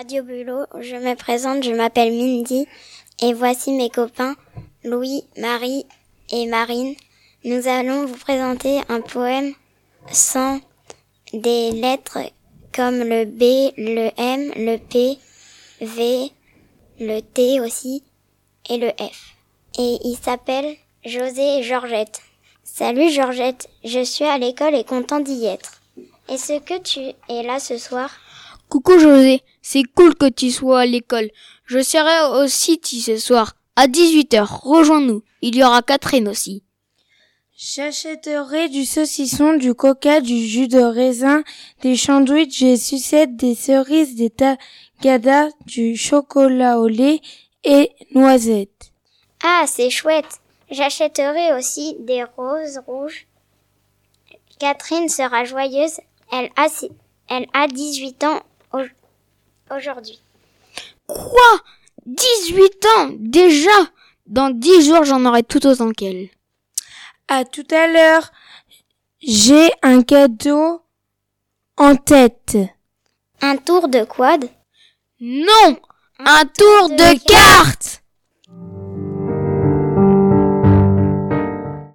Radio je me présente, je m'appelle Mindy et voici mes copains Louis, Marie et Marine. Nous allons vous présenter un poème sans des lettres comme le B, le M, le P, V, le T aussi et le F. Et il s'appelle José et Georgette. Salut Georgette, je suis à l'école et content d'y être. Est-ce que tu es là ce soir? Coucou José, c'est cool que tu sois à l'école. Je serai au City ce soir, à 18h. Rejoins-nous. Il y aura Catherine aussi. J'achèterai du saucisson, du coca, du jus de raisin, des sandwichs, des sucettes, des cerises, des tagadas, du chocolat au lait et noisettes. Ah, c'est chouette. J'achèterai aussi des roses rouges. Catherine sera joyeuse. Elle a, elle a 18 ans aujourd'hui. Quoi? 18 ans Déjà? Dans 10 jours, j'en aurai tout autant qu'elle. À tout à l'heure. J'ai un cadeau en tête. Un tour de quad? Non Un tour de cartes